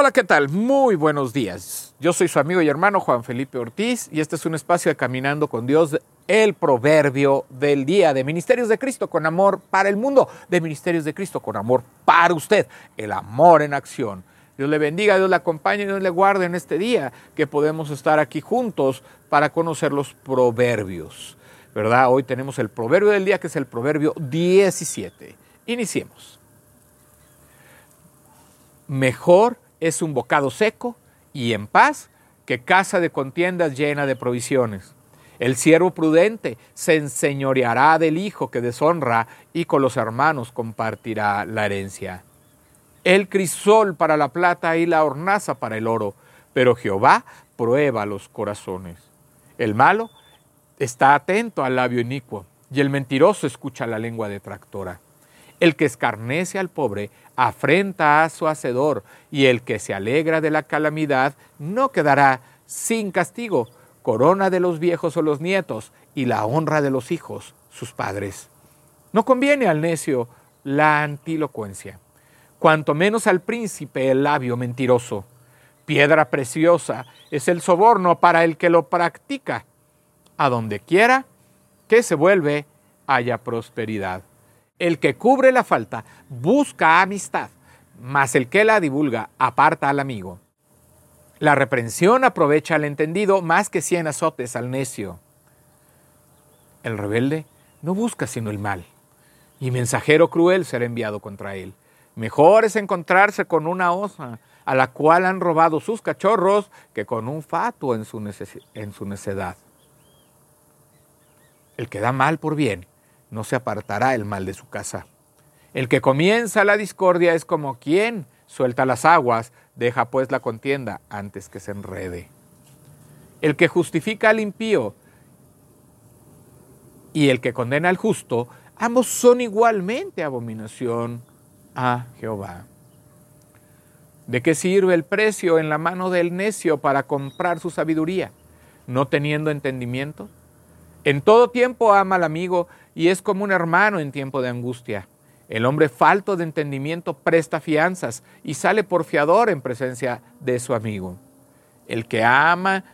Hola, ¿qué tal? Muy buenos días. Yo soy su amigo y hermano Juan Felipe Ortiz y este es un espacio de Caminando con Dios, el proverbio del día de Ministerios de Cristo con amor para el mundo, de Ministerios de Cristo con amor para usted, el amor en acción. Dios le bendiga, Dios le acompañe, Dios le guarde en este día que podemos estar aquí juntos para conocer los proverbios. ¿Verdad? Hoy tenemos el proverbio del día que es el proverbio 17. Iniciemos. Mejor es un bocado seco y en paz que casa de contiendas llena de provisiones. El siervo prudente se enseñoreará del hijo que deshonra y con los hermanos compartirá la herencia. El crisol para la plata y la hornaza para el oro, pero Jehová prueba los corazones. El malo está atento al labio inicuo y el mentiroso escucha la lengua detractora. El que escarnece al pobre afrenta a su hacedor, y el que se alegra de la calamidad no quedará sin castigo. Corona de los viejos o los nietos, y la honra de los hijos, sus padres. No conviene al necio la antilocuencia, cuanto menos al príncipe el labio mentiroso. Piedra preciosa es el soborno para el que lo practica. A donde quiera que se vuelve, haya prosperidad. El que cubre la falta busca amistad, mas el que la divulga aparta al amigo. La reprensión aprovecha al entendido más que cien azotes al necio. El rebelde no busca sino el mal, y mensajero cruel será enviado contra él. Mejor es encontrarse con una osa a la cual han robado sus cachorros que con un fatuo en su, en su necedad. El que da mal por bien no se apartará el mal de su casa. El que comienza la discordia es como quien suelta las aguas, deja pues la contienda antes que se enrede. El que justifica al impío y el que condena al justo, ambos son igualmente abominación a Jehová. ¿De qué sirve el precio en la mano del necio para comprar su sabiduría, no teniendo entendimiento? En todo tiempo ama al amigo y es como un hermano en tiempo de angustia. El hombre falto de entendimiento presta fianzas y sale por fiador en presencia de su amigo. El que ama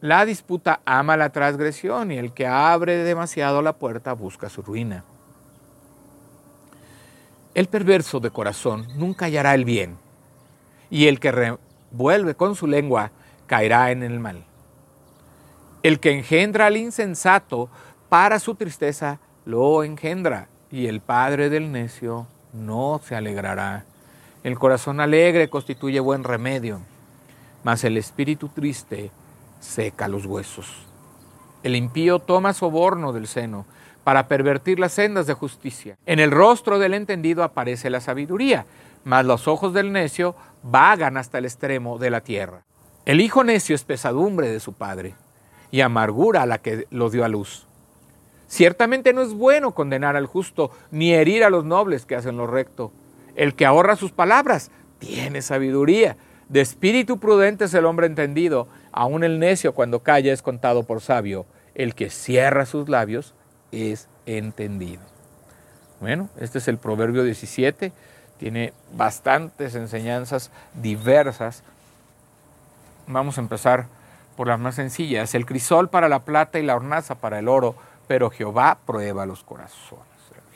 la disputa ama la transgresión y el que abre demasiado la puerta busca su ruina. El perverso de corazón nunca hallará el bien y el que revuelve con su lengua caerá en el mal. El que engendra al insensato, para su tristeza lo engendra, y el padre del necio no se alegrará. El corazón alegre constituye buen remedio, mas el espíritu triste seca los huesos. El impío toma soborno del seno para pervertir las sendas de justicia. En el rostro del entendido aparece la sabiduría, mas los ojos del necio vagan hasta el extremo de la tierra. El hijo necio es pesadumbre de su padre, y amargura a la que lo dio a luz. Ciertamente no es bueno condenar al justo, ni herir a los nobles que hacen lo recto. El que ahorra sus palabras tiene sabiduría. De espíritu prudente es el hombre entendido, aun el necio cuando calla es contado por sabio. El que cierra sus labios es entendido. Bueno, este es el Proverbio 17, tiene bastantes enseñanzas diversas. Vamos a empezar por las más sencillas, el crisol para la plata y la hornaza para el oro, pero Jehová prueba los corazones.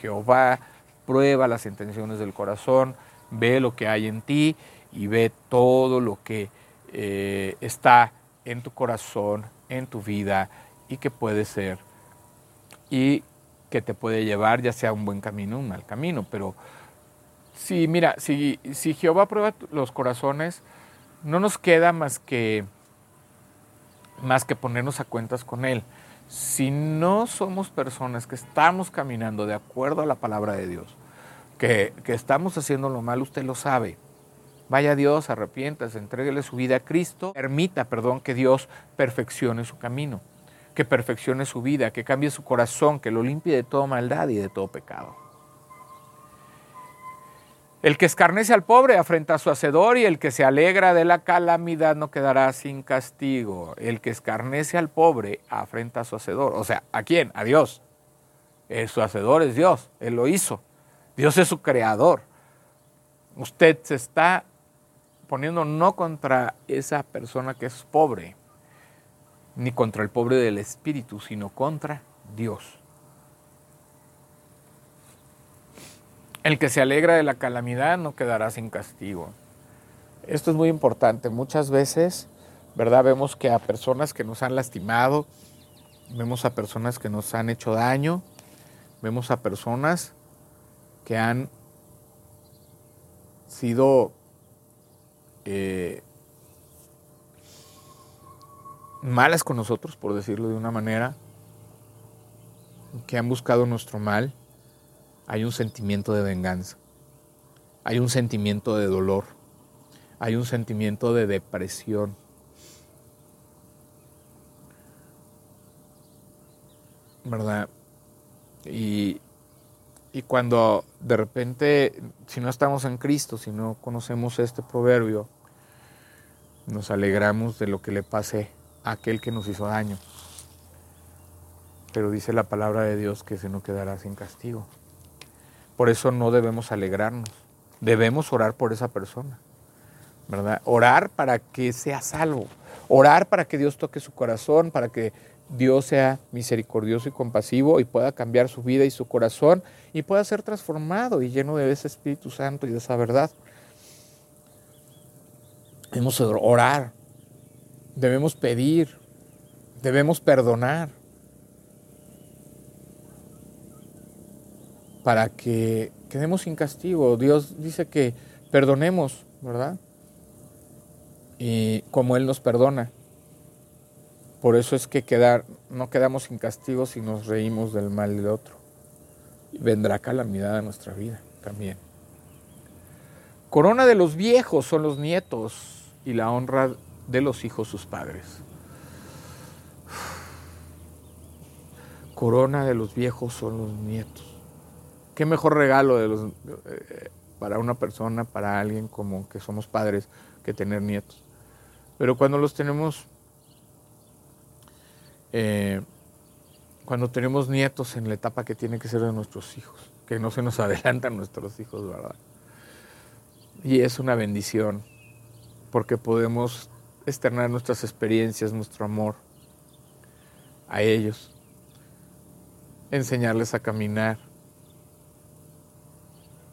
Jehová prueba las intenciones del corazón, ve lo que hay en ti y ve todo lo que eh, está en tu corazón, en tu vida y que puede ser y que te puede llevar ya sea un buen camino un mal camino. Pero si, mira, si, si Jehová prueba los corazones, no nos queda más que más que ponernos a cuentas con Él. Si no somos personas que estamos caminando de acuerdo a la palabra de Dios, que, estamos haciendo lo mal, usted lo sabe. Vaya Dios, arrepiéntase, entréguele su vida a Cristo, permita, perdón, que Dios perfeccione su camino, que perfeccione su vida, que cambie su corazón, que lo limpie de toda maldad y de todo pecado. El que escarnece al pobre afrenta a su hacedor y el que se alegra de la calamidad no quedará sin castigo. El que escarnece al pobre afrenta a su hacedor. O sea, ¿a quién? A Dios. Su hacedor es Dios, Él lo hizo. Dios es su creador. Usted se está poniendo no contra esa persona que es pobre, ni contra el pobre del espíritu, sino contra Dios. El que se alegra de la calamidad no quedará sin castigo. Esto es muy importante. Muchas veces, ¿verdad? Vemos que a personas que nos han lastimado, vemos a personas que nos han hecho daño, vemos a personas que han sido eh, malas con nosotros, por decirlo de una manera, que han buscado nuestro mal, hay un sentimiento de venganza, hay un sentimiento de dolor, hay un sentimiento de depresión. ¿Verdad? Y, y cuando de repente, si no estamos en Cristo, si no conocemos este proverbio, nos alegramos de lo que le pase aquel que nos hizo daño. Pero dice la palabra de Dios que se no quedará sin castigo. Por eso no debemos alegrarnos. Debemos orar por esa persona. ¿Verdad? Orar para que sea salvo. Orar para que Dios toque su corazón, para que Dios sea misericordioso y compasivo y pueda cambiar su vida y su corazón y pueda ser transformado y lleno de ese Espíritu Santo y de esa verdad. Debemos orar, debemos pedir, debemos perdonar para que quedemos sin castigo. Dios dice que perdonemos, ¿verdad? Y como Él nos perdona. Por eso es que quedar, no quedamos sin castigo si nos reímos del mal del otro. vendrá calamidad a nuestra vida también. Corona de los viejos son los nietos y la honra de los hijos sus padres. Corona de los viejos son los nietos. Qué mejor regalo eh, para una persona, para alguien como que somos padres, que tener nietos. Pero cuando los tenemos, eh, cuando tenemos nietos en la etapa que tiene que ser de nuestros hijos, que no se nos adelantan nuestros hijos, ¿verdad? Y es una bendición, porque podemos externar nuestras experiencias, nuestro amor a ellos, enseñarles a caminar,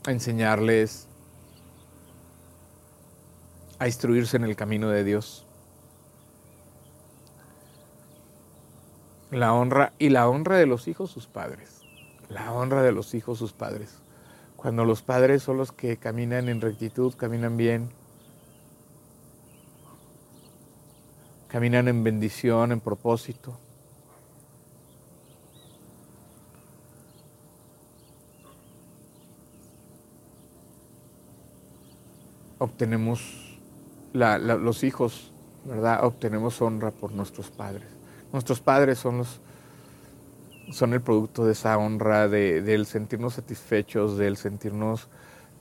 enseñarles a instruirse en el camino de Dios. La honra y la honra de los hijos sus padres. La honra de los hijos sus padres. Cuando los padres son los que caminan en rectitud, caminan bien, caminan en bendición, en propósito. Obtenemos, los hijos, ¿verdad? Obtenemos honra por nuestros padres. Nuestros padres son los, son el producto de esa honra, de, del sentirnos satisfechos, del sentirnos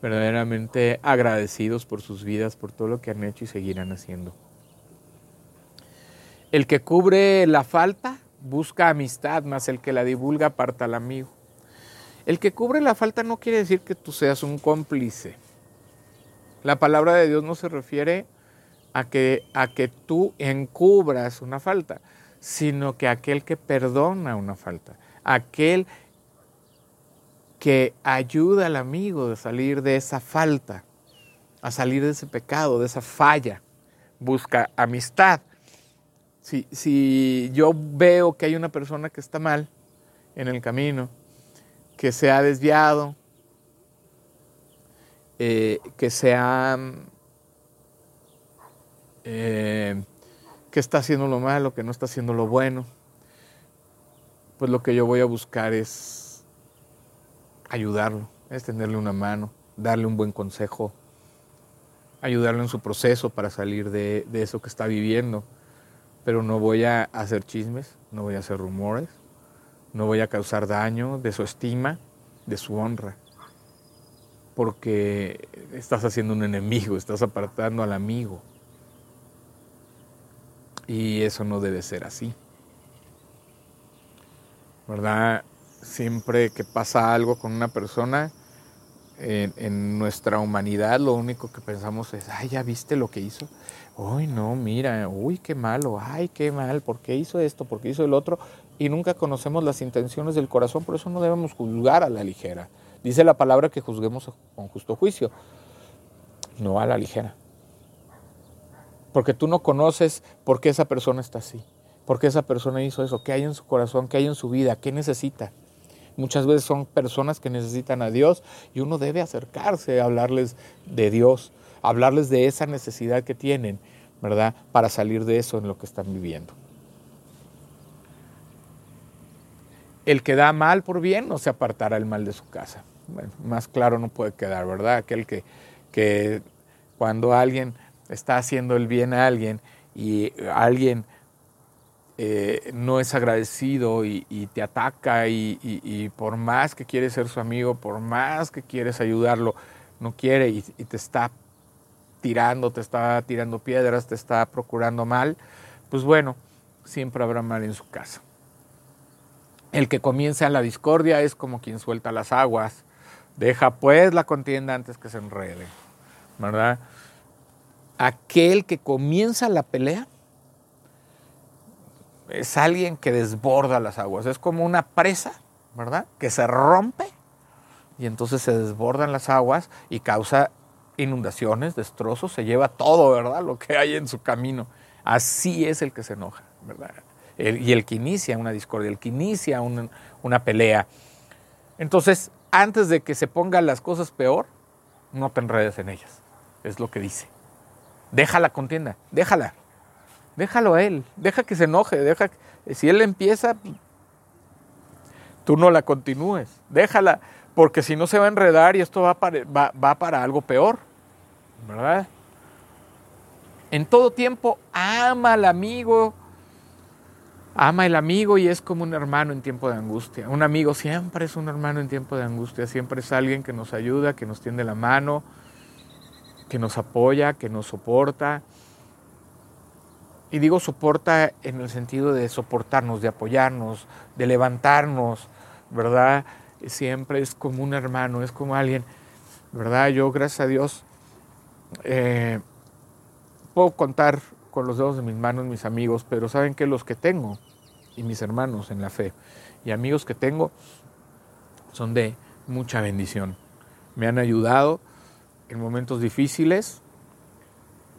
verdaderamente agradecidos por sus vidas, por todo lo que han hecho y seguirán haciendo. El que cubre la falta busca amistad, más el que la divulga aparta al amigo. El que cubre la falta no quiere decir que tú seas un cómplice. La palabra de Dios no se refiere a que, a que tú encubras una falta, sino que aquel que perdona una falta, aquel que ayuda al amigo a salir de esa falta, a salir de ese pecado, de esa falla, busca amistad. Si, yo veo que hay una persona que está mal en el camino, que se ha desviado, eh, que se ha, eh, que está haciendo lo malo, que no está haciendo lo bueno, pues lo que yo voy a buscar es ayudarlo, es tenerle una mano, darle un buen consejo, ayudarlo en su proceso para salir de eso que está viviendo. Pero no voy a hacer chismes, no voy a hacer rumores, no voy a causar daño de su estima, de su honra, porque estás haciendo un enemigo, estás apartando al amigo. Y eso no debe ser así. ¿Verdad? Siempre que pasa algo con una persona, en, nuestra humanidad lo único que pensamos es, ay, ya viste lo que hizo. Uy, no, mira, uy, qué malo, ay, qué mal, ¿por qué hizo esto? ¿Por qué hizo el otro? Y nunca conocemos las intenciones del corazón, por eso no debemos juzgar a la ligera. Dice la palabra que juzguemos con justo juicio, no a la ligera. Porque tú no conoces por qué esa persona está así, por qué esa persona hizo eso, qué hay en su corazón, qué hay en su vida, qué necesita. Muchas veces son personas que necesitan a Dios y uno debe acercarse a hablarles de Dios, hablarles de esa necesidad que tienen, ¿verdad? Para salir de eso en lo que están viviendo. El que da mal por bien no se apartará el mal de su casa. Más claro no puede quedar, ¿verdad? Aquel que, que cuando alguien está haciendo el bien a alguien y alguien eh, no es agradecido y, te ataca y, por más que quieres ser su amigo, por más que quieres ayudarlo, no quiere y, te está tirando, te está tirando piedras, te está procurando mal, pues bueno, siempre habrá mal en su casa. El que comienza la discordia es como quien suelta las aguas. Deja pues la contienda antes que se enrede, ¿verdad? Aquel que comienza la pelea es alguien que desborda las aguas, es como una presa, ¿verdad? Que se rompe y entonces se desbordan las aguas y causa inundaciones, destrozos, se lleva todo, ¿verdad? Lo que hay en su camino. Así es el que se enoja, ¿verdad? Y el que inicia una discordia, el que inicia una, pelea. Entonces, antes de que se pongan las cosas peor, no te enredes en ellas. Es lo que dice. Deja la contienda, déjala. Déjalo a él, deja que se enoje, deja si él empieza, tú no la continúes, déjala, porque si no se va a enredar y esto va para, va, para algo peor, ¿verdad? En todo tiempo ama al amigo, ama el amigo y es como un hermano en tiempo de angustia. Un amigo siempre es un hermano en tiempo de angustia, siempre es alguien que nos ayuda, que nos tiende la mano, que nos apoya, que nos soporta. Y digo soporta en el sentido de soportarnos, de apoyarnos, de levantarnos, ¿verdad? Siempre es como un hermano, es como alguien, ¿verdad? Yo, gracias a Dios, eh, puedo contar con los dedos de mis manos mis amigos, pero saben que los que tengo y mis hermanos en la fe y amigos que tengo son de mucha bendición. Me han ayudado en momentos difíciles,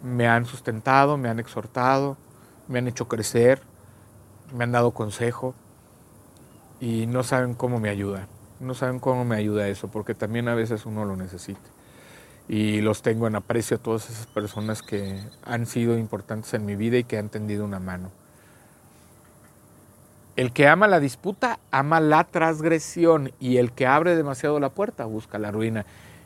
me han sustentado, me han exhortado, me han hecho crecer, me han dado consejo y no saben cómo me ayuda. No saben cómo me ayuda eso, porque también a veces uno lo necesita. Y los tengo en aprecio a todas esas personas que han sido importantes en mi vida y que han tendido una mano. El que ama la disputa ama la transgresión y el que abre demasiado la puerta busca la ruina.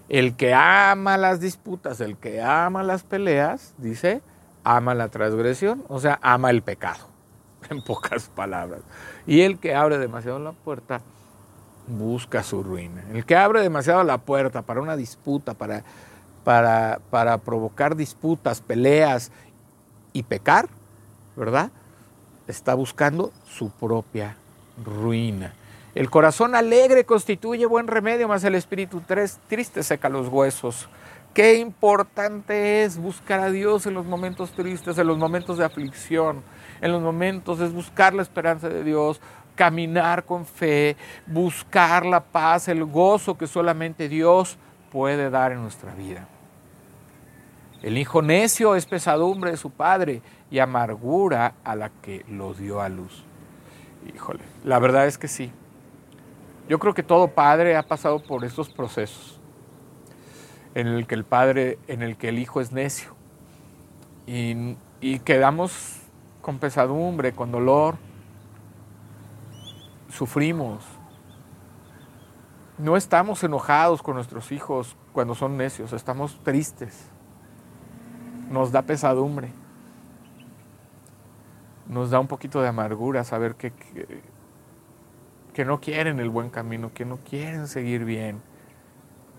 El que ama las disputas, el que ama las peleas, dice, ama la transgresión, o sea, ama el pecado, en pocas palabras. Y el que abre demasiado la puerta, busca su ruina. El que abre demasiado la puerta para una disputa, para, para, para provocar disputas, peleas y pecar, ¿verdad? Está buscando su propia ruina. El corazón alegre constituye buen remedio, más el espíritu triste seca los huesos. Qué importante es buscar a Dios en los momentos tristes, en los momentos de aflicción, en los momentos es buscar la esperanza de Dios, caminar con fe, buscar la paz, el gozo que solamente Dios puede dar en nuestra vida. El hijo necio es pesadumbre de su padre y amargura a la que lo dio a luz. Híjole, la verdad es que sí. Yo creo que todo padre ha pasado por estos procesos en el que el padre, en el que el hijo es necio y, y quedamos con pesadumbre, con dolor, sufrimos. No estamos enojados con nuestros hijos cuando son necios, estamos tristes. Nos da pesadumbre. Nos da un poquito de amargura saber que, que no quieren el buen camino, que no quieren seguir bien,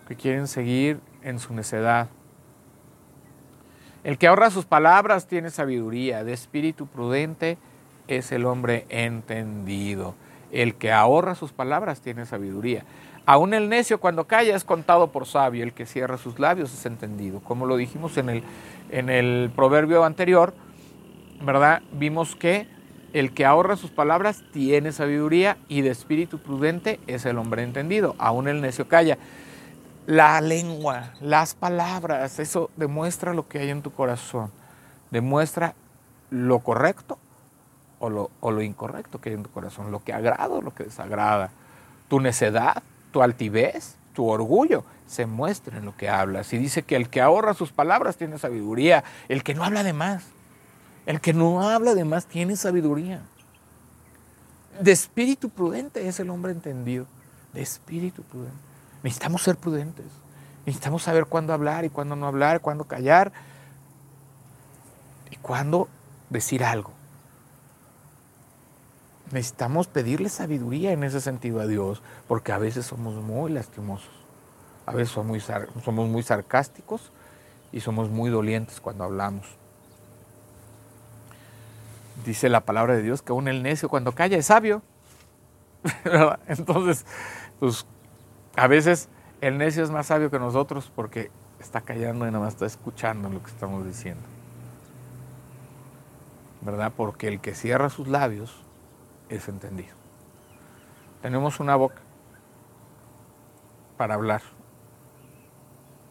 que quieren seguir en su necedad. El que ahorra sus palabras tiene sabiduría, de espíritu prudente es el hombre entendido. El que ahorra sus palabras tiene sabiduría. Aún el necio cuando calla es contado por sabio, el que cierra sus labios es entendido. Como lo dijimos en el, en el proverbio anterior, ¿verdad? Vimos que el que ahorra sus palabras tiene sabiduría y de espíritu prudente es el hombre entendido. Aún el necio calla. La lengua, las palabras, eso demuestra lo que hay en tu corazón. Demuestra lo correcto o lo, o lo incorrecto que hay en tu corazón, lo que agrada o lo que desagrada. Tu necedad, tu altivez, tu orgullo se muestra en lo que hablas. Y dice que el que ahorra sus palabras tiene sabiduría, el que no habla de más el que no habla de más tiene sabiduría. De espíritu prudente es el hombre entendido. De espíritu prudente. Necesitamos ser prudentes. Necesitamos saber cuándo hablar y cuándo no hablar, cuándo callar y cuándo decir algo. Necesitamos pedirle sabiduría en ese sentido a Dios, porque a veces somos muy lastimosos, a veces somos muy, sarcásticos y somos muy dolientes cuando hablamos. Dice la palabra de Dios que aún el necio cuando calla es sabio. Entonces, pues a veces el necio es más sabio que nosotros porque está callando y nada más está escuchando lo que estamos diciendo. ¿Verdad? Porque el que cierra sus labios es entendido. Tenemos una boca para hablar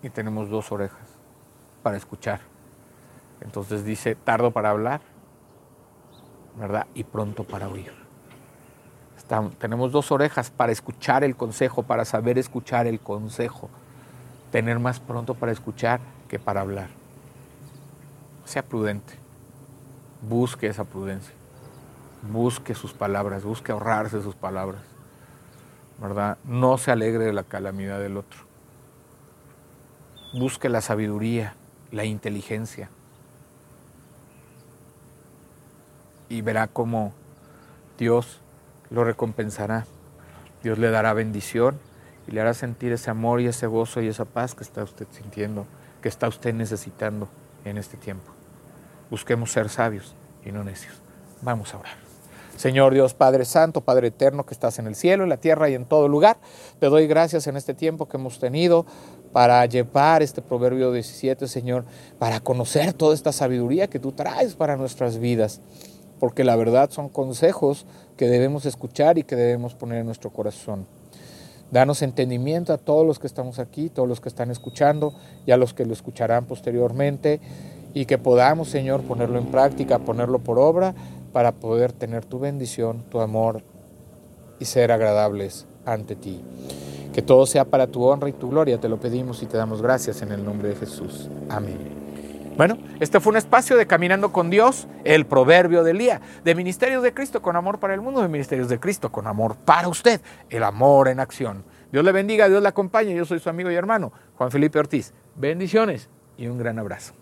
y tenemos dos orejas para escuchar. Entonces dice, tardo para hablar ¿verdad? Y pronto para oír. tenemos dos orejas para escuchar el consejo, para saber escuchar el consejo. Tener más pronto para escuchar que para hablar. Sea prudente. Busque esa prudencia. Busque sus palabras, busque ahorrarse sus palabras. ¿Verdad? No se alegre de la calamidad del otro. Busque la sabiduría, la inteligencia. y verá cómo Dios lo recompensará. Dios le dará bendición y le hará sentir ese amor y ese gozo y esa paz que está usted sintiendo, que está usted necesitando en este tiempo. Busquemos ser sabios y no necios. Vamos a orar. Señor Dios Padre Santo, Padre Eterno que estás en el cielo, en la tierra y en todo lugar, te doy gracias en este tiempo que hemos tenido para llevar este Proverbio 17, Señor, para conocer toda esta sabiduría que tú traes para nuestras vidas porque la verdad son consejos que debemos escuchar y que debemos poner en nuestro corazón. Danos entendimiento a todos los que estamos aquí, todos los que están escuchando y a los que lo escucharán posteriormente y que podamos, Señor, ponerlo en práctica, ponerlo por obra para poder tener tu bendición, tu amor y ser agradables ante ti. Que todo sea para tu honra y tu gloria, te lo pedimos y te damos gracias en el nombre de Jesús. Amén. Bueno, este fue un espacio de Caminando con Dios, el proverbio del día, de Ministerios de Cristo con amor para el mundo, de Ministerios de Cristo con amor para usted, el amor en acción. Dios le bendiga, Dios le acompañe, yo soy su amigo y hermano, Juan Felipe Ortiz. Bendiciones y un gran abrazo.